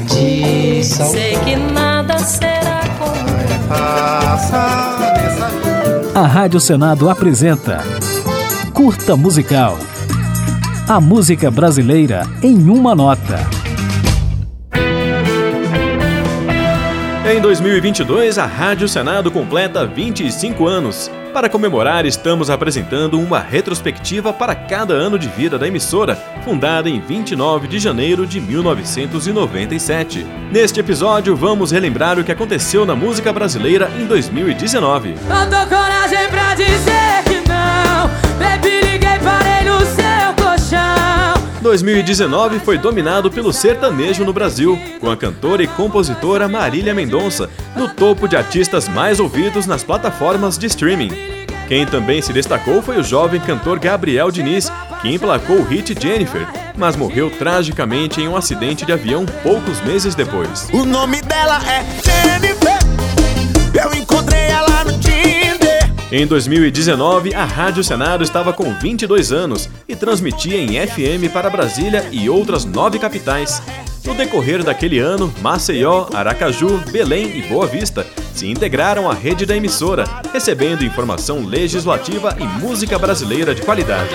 de sal. Sei que nada será como A Rádio Senado apresenta Curta Musical. A música brasileira em uma nota. Em 2022, a Rádio Senado completa 25 anos. Para comemorar, estamos apresentando uma retrospectiva para cada ano de vida da emissora, fundada em 29 de janeiro de 1997. Neste episódio, vamos relembrar o que aconteceu na música brasileira em 2019. 2019 foi dominado pelo sertanejo no Brasil, com a cantora e compositora Marília Mendonça no topo de artistas mais ouvidos nas plataformas de streaming. Quem também se destacou foi o jovem cantor Gabriel Diniz, que emplacou o hit Jennifer, mas morreu tragicamente em um acidente de avião poucos meses depois. O nome dela é Jennifer. Em 2019, a Rádio Senado estava com 22 anos e transmitia em FM para Brasília e outras nove capitais. No decorrer daquele ano, Maceió, Aracaju, Belém e Boa Vista se integraram à rede da emissora, recebendo informação legislativa e música brasileira de qualidade.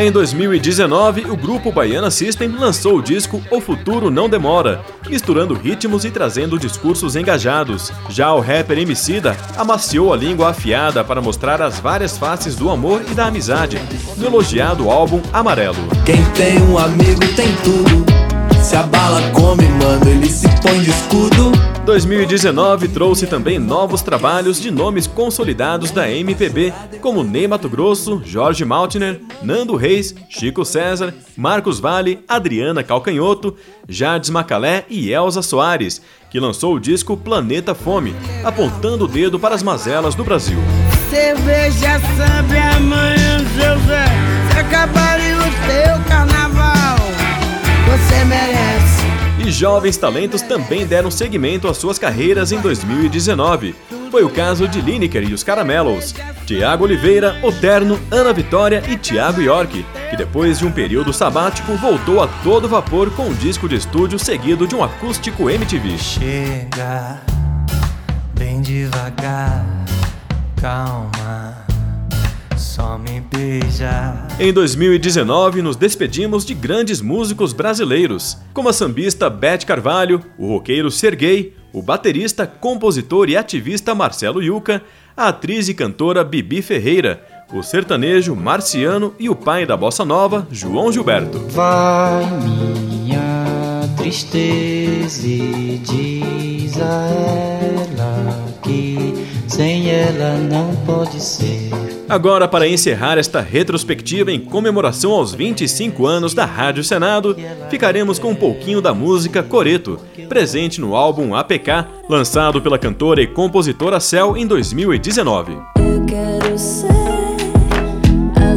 Em 2019, o grupo Baiana System lançou o disco O Futuro Não Demora, misturando ritmos e trazendo discursos engajados. Já o rapper Emicida amaciou a língua afiada para mostrar as várias faces do amor e da amizade, no elogiado álbum Amarelo. Quem tem um amigo tem tudo. Se a bala come, mano, ele se põe de escudo. 2019 trouxe também novos trabalhos de nomes consolidados da MPB, como Ney Mato Grosso, Jorge Maltner, Nando Reis, Chico César, Marcos Vale, Adriana Calcanhoto, Jardes Macalé e Elza Soares, que lançou o disco Planeta Fome, apontando o dedo para as mazelas do Brasil. Cerveja sabe amanhã, Zé. Se jovens talentos também deram seguimento às suas carreiras em 2019. Foi o caso de Lineker e os Caramelos, Tiago Oliveira, Oterno, Ana Vitória e Tiago York, que depois de um período sabático voltou a todo vapor com um disco de estúdio seguido de um acústico MTV. Chega bem devagar, calma, só me beija. Em 2019, nos despedimos de grandes músicos brasileiros, como a sambista Beth Carvalho, o roqueiro Serguei, o baterista, compositor e ativista Marcelo Yuca, a atriz e cantora Bibi Ferreira, o sertanejo Marciano e o pai da bossa nova, João Gilberto. Vai minha tristeza e diz a ela que sem ela não pode ser. Agora, para encerrar esta retrospectiva em comemoração aos 25 anos da Rádio Senado, ficaremos com um pouquinho da música Coreto, presente no álbum APK, lançado pela cantora e compositora Cel em 2019. Eu quero ser a